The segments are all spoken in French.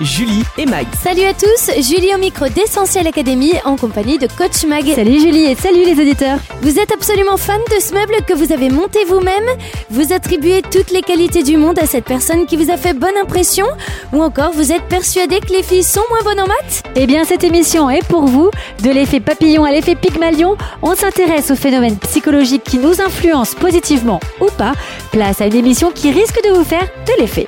Julie et Mag. Salut à tous, Julie au micro d'Essentiel Academy en compagnie de Coach Mag. Salut Julie et salut les auditeurs. Vous êtes absolument fan de ce meuble que vous avez monté vous-même? Vous attribuez toutes les qualités du monde à cette personne qui vous a fait bonne impression? Ou encore vous êtes persuadé que les filles sont moins bonnes en maths? Eh bien cette émission est pour vous. De l'effet papillon à l'effet Pygmalion, on s'intéresse aux phénomènes psychologiques qui nous influencent positivement ou pas. Place à une émission qui risque de vous faire de l'effet.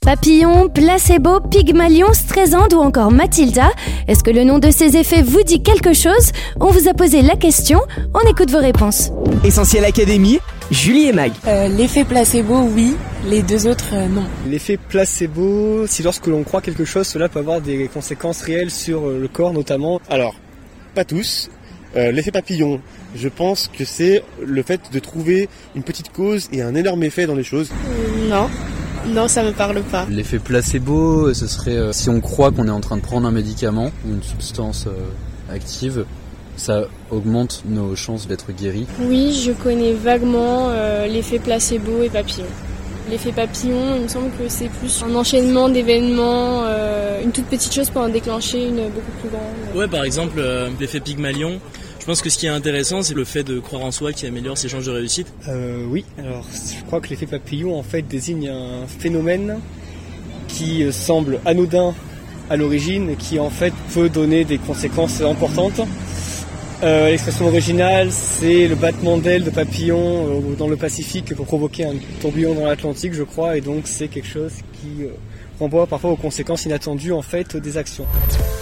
Papillon, placebo, Pygmalion, Streisand ou encore Mathilda Est-ce que le nom de ces effets vous dit quelque chose? On vous a posé la question, on écoute vos réponses. Essentiel Académie. Julie et Mag. Euh, L'effet placebo, oui. Les deux autres, euh, non. L'effet placebo, si lorsque l'on croit quelque chose, cela peut avoir des conséquences réelles sur euh, le corps notamment. Alors, pas tous. Euh, L'effet papillon, je pense que c'est le fait de trouver une petite cause et un énorme effet dans les choses. Non. Non, ça me parle pas. L'effet placebo, ce serait euh, si on croit qu'on est en train de prendre un médicament ou une substance euh, active, ça augmente nos chances d'être guéri. Oui, je connais vaguement euh, l'effet placebo et papillon. L'effet papillon, il me semble que c'est plus un enchaînement d'événements, euh, une toute petite chose pour en déclencher une beaucoup plus grande. Ouais, par exemple, euh, l'effet Pygmalion. Je pense que ce qui est intéressant, c'est le fait de croire en soi qui améliore ses chances de réussite. Euh, oui, alors je crois que l'effet papillon en fait désigne un phénomène qui euh, semble anodin à l'origine et qui en fait peut donner des conséquences importantes. Euh, L'expression originale, c'est le battement d'ailes de papillon dans le Pacifique pour provoquer un tourbillon dans l'Atlantique, je crois, et donc c'est quelque chose qui euh, renvoie parfois aux conséquences inattendues en fait des actions.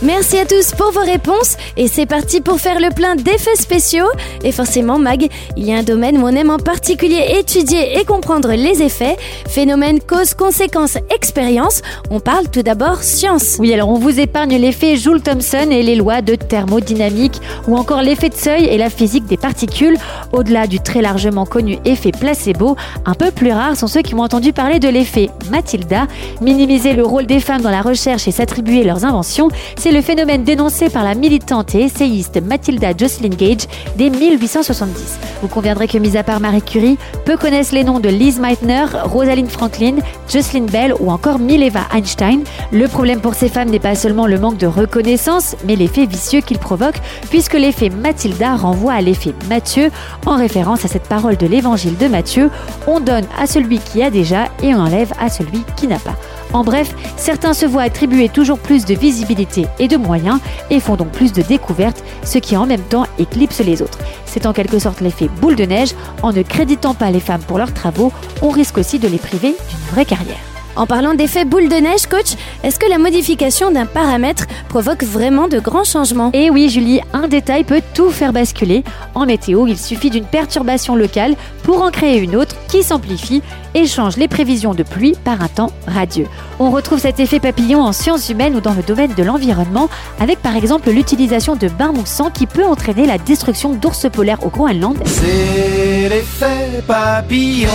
Merci à tous pour vos réponses et c'est parti pour faire le plein d'effets spéciaux. Et forcément, Mag, il y a un domaine où on aime en particulier étudier et comprendre les effets. Phénomène, cause, conséquence, expérience. On parle tout d'abord science. Oui, alors on vous épargne l'effet Joule-Thomson et les lois de thermodynamique ou encore l'effet de seuil et la physique des particules. Au-delà du très largement connu effet placebo, un peu plus rares sont ceux qui ont entendu parler de l'effet Mathilda. Minimiser le rôle des femmes dans la recherche et s'attribuer leurs inventions, c'est le phénomène dénoncé par la militante et essayiste Mathilda Jocelyn Gage dès 1870. Vous conviendrez que, mis à part Marie Curie, peu connaissent les noms de Liz Meitner, Rosalind Franklin, Jocelyn Bell ou encore Mileva Einstein. Le problème pour ces femmes n'est pas seulement le manque de reconnaissance, mais l'effet vicieux qu'il provoque, puisque l'effet Mathilda renvoie à l'effet Matthieu, en référence à cette parole de l'évangile de Matthieu on donne à celui qui a déjà et on enlève à celui qui n'a pas. En bref, certains se voient attribuer toujours plus de visibilité et de moyens et font donc plus de découvertes, ce qui en même temps éclipse les autres. C'est en quelque sorte l'effet boule de neige. En ne créditant pas les femmes pour leurs travaux, on risque aussi de les priver d'une vraie carrière. En parlant d'effet boule de neige, coach, est-ce que la modification d'un paramètre provoque vraiment de grands changements Et oui, Julie, un détail peut tout faire basculer. En météo, il suffit d'une perturbation locale pour en créer une autre qui s'amplifie et change les prévisions de pluie par un temps radieux. On retrouve cet effet papillon en sciences humaines ou dans le domaine de l'environnement, avec par exemple l'utilisation de bains moussants qui peut entraîner la destruction d'ours polaires au Groenland. C'est l'effet papillon,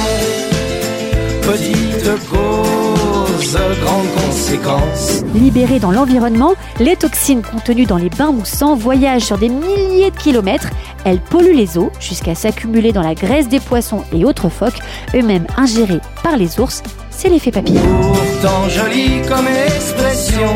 petite Libérées dans l'environnement, les toxines contenues dans les bains moussants voyagent sur des milliers de kilomètres. Elles polluent les eaux jusqu'à s'accumuler dans la graisse des poissons et autres phoques, eux-mêmes ingérés par les ours. C'est l'effet papillon. Pourtant jolie comme expression,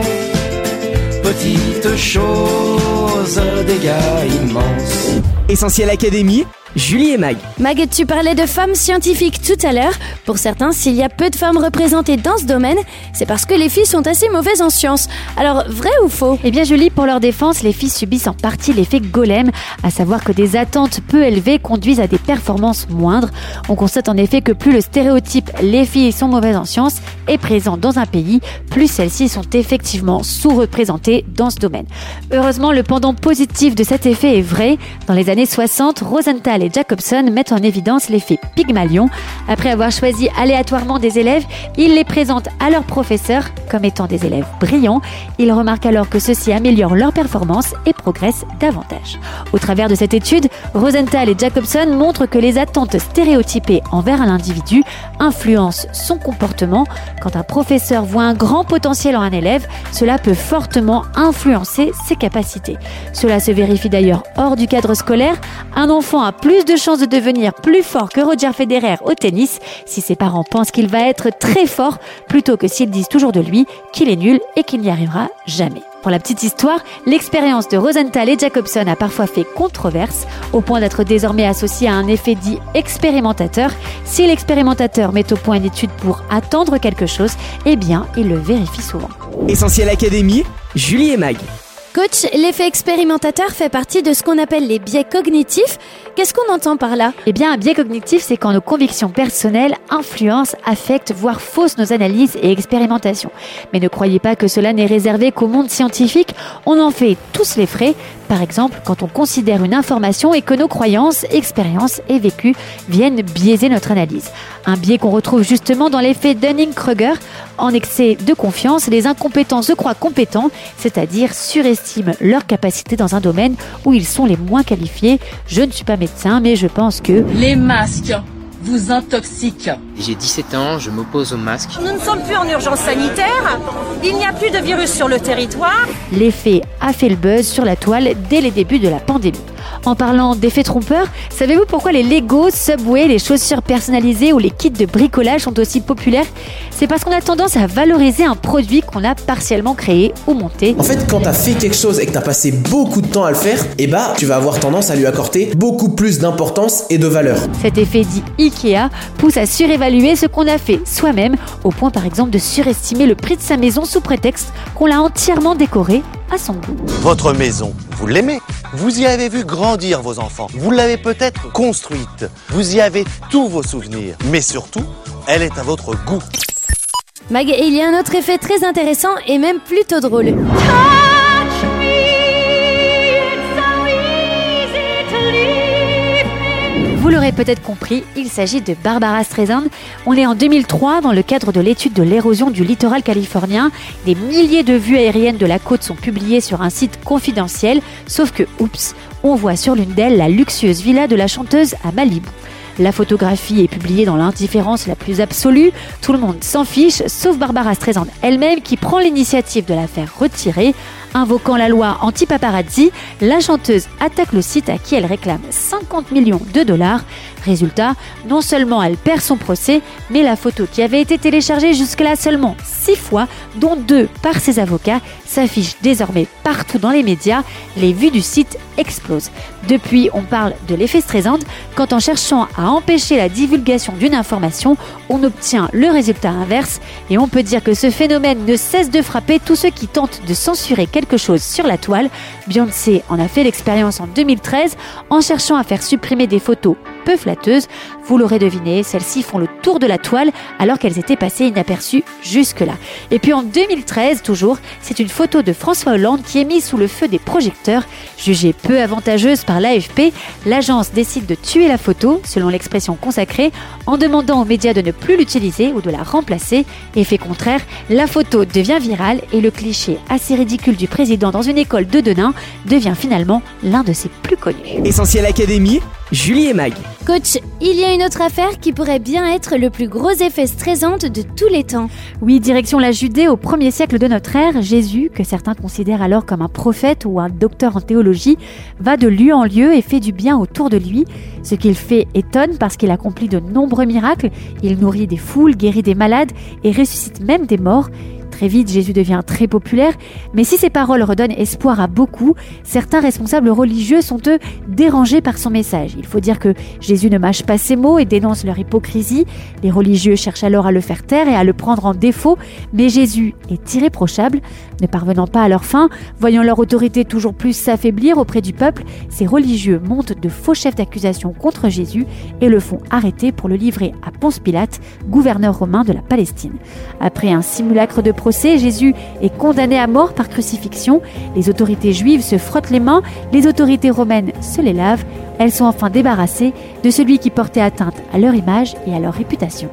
petite chose, dégâts immenses. Essentiel Académie. Julie et Mag. Mag, tu parlais de femmes scientifiques tout à l'heure. Pour certains, s'il y a peu de femmes représentées dans ce domaine, c'est parce que les filles sont assez mauvaises en sciences. Alors, vrai ou faux? Eh bien, Julie, pour leur défense, les filles subissent en partie l'effet golem, à savoir que des attentes peu élevées conduisent à des performances moindres. On constate en effet que plus le stéréotype les filles sont mauvaises en sciences est présent dans un pays, plus celles-ci sont effectivement sous-représentées dans ce domaine. Heureusement, le pendant positif de cet effet est vrai. Dans les années 60, Rosenthal Jacobson mettent en évidence l'effet Pygmalion. Après avoir choisi aléatoirement des élèves, ils les présentent à leurs professeurs comme étant des élèves brillants. Ils remarquent alors que ceux-ci améliorent leur performance et progresse davantage. Au travers de cette étude, Rosenthal et Jacobson montrent que les attentes stéréotypées envers un individu influencent son comportement. Quand un professeur voit un grand potentiel en un élève, cela peut fortement influencer ses capacités. Cela se vérifie d'ailleurs hors du cadre scolaire. Un enfant a plus de chances de devenir plus fort que Roger Federer au tennis si ses parents pensent qu'il va être très fort plutôt que s'ils disent toujours de lui qu'il est nul et qu'il n'y arrivera jamais. Pour la petite histoire, l'expérience de Rosenthal et Jacobson a parfois fait controverse, au point d'être désormais associée à un effet dit expérimentateur. Si l'expérimentateur met au point une étude pour attendre quelque chose, eh bien, il le vérifie souvent. Essentiel Académie, Julie et Mag. Coach, l'effet expérimentateur fait partie de ce qu'on appelle les biais cognitifs. Qu'est-ce qu'on entend par là? Eh bien, un biais cognitif, c'est quand nos convictions personnelles influencent, affectent, voire faussent nos analyses et expérimentations. Mais ne croyez pas que cela n'est réservé qu'au monde scientifique. On en fait tous les frais. Par exemple, quand on considère une information et que nos croyances, expériences et vécus viennent biaiser notre analyse. Un biais qu'on retrouve justement dans l'effet Dunning-Kruger. En excès de confiance, les incompétents se croient compétents, c'est-à-dire surestiment leur capacité dans un domaine où ils sont les moins qualifiés. Je ne suis pas médecin, mais je pense que... Les masques vous intoxiquent. J'ai 17 ans, je m'oppose au masque. Nous ne sommes plus en urgence sanitaire. Il n'y a plus de virus sur le territoire. L'effet a fait le buzz sur la toile dès les débuts de la pandémie. En parlant d'effets trompeurs, savez-vous pourquoi les Lego, Subway, les chaussures personnalisées ou les kits de bricolage sont aussi populaires? C'est parce qu'on a tendance à valoriser un produit qu'on a partiellement créé ou monté. En fait, quand tu as fait quelque chose et que tu as passé beaucoup de temps à le faire, eh bah, tu vas avoir tendance à lui accorder beaucoup plus d'importance et de valeur. Cet effet dit IKEA pousse à surévaluer ce qu'on a fait soi-même, au point par exemple de surestimer le prix de sa maison sous prétexte qu'on l'a entièrement décorée à son goût. Votre maison, vous l'aimez? Vous y avez vu grandir vos enfants. Vous l'avez peut-être construite. Vous y avez tous vos souvenirs. Mais surtout, elle est à votre goût. Mag, il y a un autre effet très intéressant et même plutôt drôle. Vous l'aurez peut-être compris, il s'agit de Barbara Streisand. On est en 2003 dans le cadre de l'étude de l'érosion du littoral californien. Des milliers de vues aériennes de la côte sont publiées sur un site confidentiel, sauf que, oups, on voit sur l'une d'elles la luxueuse villa de la chanteuse à Malibu. La photographie est publiée dans l'indifférence la plus absolue. Tout le monde s'en fiche, sauf Barbara Streisand elle-même qui prend l'initiative de la faire retirer. Invoquant la loi anti-paparazzi, la chanteuse attaque le site à qui elle réclame 50 millions de dollars. Résultat, non seulement elle perd son procès, mais la photo qui avait été téléchargée jusque-là seulement 6 fois, dont 2 par ses avocats, s'affiche désormais partout dans les médias. Les vues du site explosent. Depuis, on parle de l'effet Streisand quand en cherchant à empêcher la divulgation d'une information, on obtient le résultat inverse et on peut dire que ce phénomène ne cesse de frapper tous ceux qui tentent de censurer quelque chose sur la toile. Beyoncé en a fait l'expérience en 2013 en cherchant à faire supprimer des photos peu flatteuses. Vous l'aurez deviné, celles-ci font le tour de la toile alors qu'elles étaient passées inaperçues jusque-là. Et puis en 2013, toujours, c'est une photo de François Hollande qui est mise sous le feu des projecteurs. Jugée peu avantageuse par l'AFP, l'agence décide de tuer la photo, selon l'expression consacrée, en demandant aux médias de ne plus l'utiliser ou de la remplacer. Effet contraire, la photo devient virale et le cliché assez ridicule du président dans une école de Denain devient finalement l'un de ses plus connus. Essentiel Académie, Julie et Mag. Coach, il y a une autre affaire qui pourrait bien être le plus gros effet stressant de tous les temps. Oui, direction la Judée au premier siècle de notre ère, Jésus, que certains considèrent alors comme un prophète ou un docteur en théologie, va de lieu en lieu et fait du bien autour de lui. Ce qu'il fait étonne parce qu'il accomplit de nombreux miracles, il nourrit des foules, guérit des malades et ressuscite même des morts. Très vite, Jésus devient très populaire, mais si ses paroles redonnent espoir à beaucoup, certains responsables religieux sont eux dérangés par son message. Il faut dire que Jésus ne mâche pas ses mots et dénonce leur hypocrisie. Les religieux cherchent alors à le faire taire et à le prendre en défaut, mais Jésus est irréprochable. Ne parvenant pas à leur fin, voyant leur autorité toujours plus s'affaiblir auprès du peuple, ces religieux montent de faux chefs d'accusation contre Jésus et le font arrêter pour le livrer à Ponce Pilate, gouverneur romain de la Palestine. Après un simulacre de procès, Jésus est condamné à mort par crucifixion. Les autorités juives se frottent les mains, les autorités romaines se les lavent. Elles sont enfin débarrassées de celui qui portait atteinte à leur image et à leur réputation.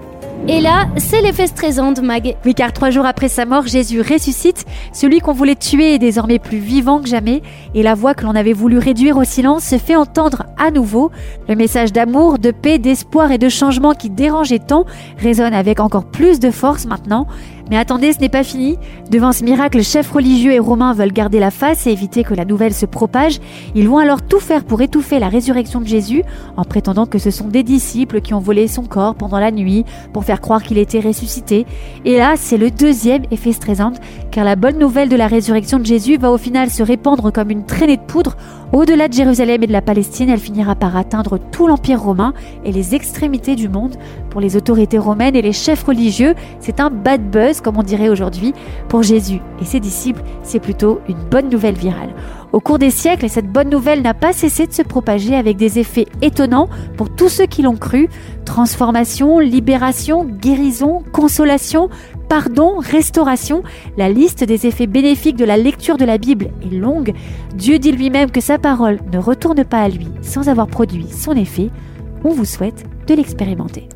Et là, c'est l'effet stressant, Mag. Oui, car trois jours après sa mort, Jésus ressuscite. Celui qu'on voulait tuer est désormais plus vivant que jamais. Et la voix que l'on avait voulu réduire au silence se fait entendre à nouveau. Le message d'amour, de paix, d'espoir et de changement qui dérangeait tant résonne avec encore plus de force maintenant. Mais attendez, ce n'est pas fini. Devant ce miracle, chefs religieux et romains veulent garder la face et éviter que la nouvelle se propage. Ils vont alors tout faire pour étouffer la résurrection de Jésus en prétendant que ce sont des disciples qui ont volé son corps pendant la nuit pour faire croire qu'il était ressuscité. Et là, c'est le deuxième effet stressant car la bonne nouvelle de la résurrection de Jésus va au final se répandre comme une traînée de poudre au-delà de Jérusalem et de la Palestine. Elle finira par atteindre tout l'Empire romain et les extrémités du monde. Pour les autorités romaines et les chefs religieux, c'est un bad buzz, comme on dirait aujourd'hui. Pour Jésus et ses disciples, c'est plutôt une bonne nouvelle virale. Au cours des siècles, cette bonne nouvelle n'a pas cessé de se propager avec des effets étonnants pour tous ceux qui l'ont cru. Transformation, libération, guérison, consolation, pardon, restauration. La liste des effets bénéfiques de la lecture de la Bible est longue. Dieu dit lui-même que sa parole ne retourne pas à lui sans avoir produit son effet. On vous souhaite de l'expérimenter.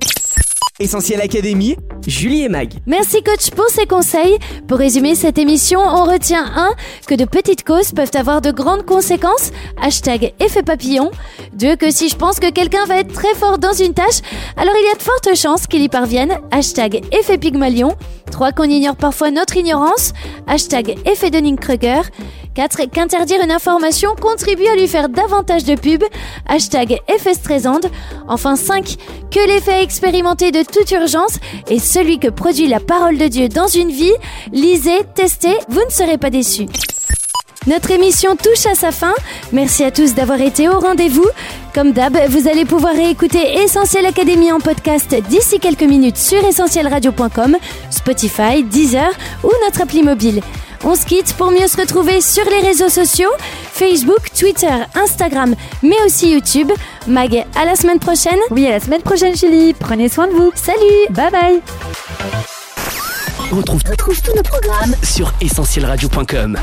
Essentiel Académie, Julie et Mag. Merci coach pour ces conseils. Pour résumer cette émission, on retient 1. Que de petites causes peuvent avoir de grandes conséquences. Hashtag effet papillon. 2. Que si je pense que quelqu'un va être très fort dans une tâche, alors il y a de fortes chances qu'il y parvienne. Hashtag effet pygmalion. 3. Qu'on ignore parfois notre ignorance. Hashtag effet Dunning-Kruger. 4. Qu'interdire une information contribue à lui faire davantage de pub. Hashtag effet stressant. Enfin 5. Que l'effet expérimenté de toute urgence est celui que produit la parole de Dieu dans une vie. Lisez, testez, vous ne serez pas déçus. Notre émission touche à sa fin. Merci à tous d'avoir été au rendez-vous. Comme d'hab, vous allez pouvoir réécouter Essentiel Académie en podcast d'ici quelques minutes sur essentielradio.com, Spotify, Deezer ou notre appli mobile. On se quitte pour mieux se retrouver sur les réseaux sociaux, Facebook, Twitter, Instagram, mais aussi YouTube. Mag, à la semaine prochaine. Oui, à la semaine prochaine, Julie. Prenez soin de vous. Salut. Bye bye. On retrouve, tous nos programmes sur essentielradio.com.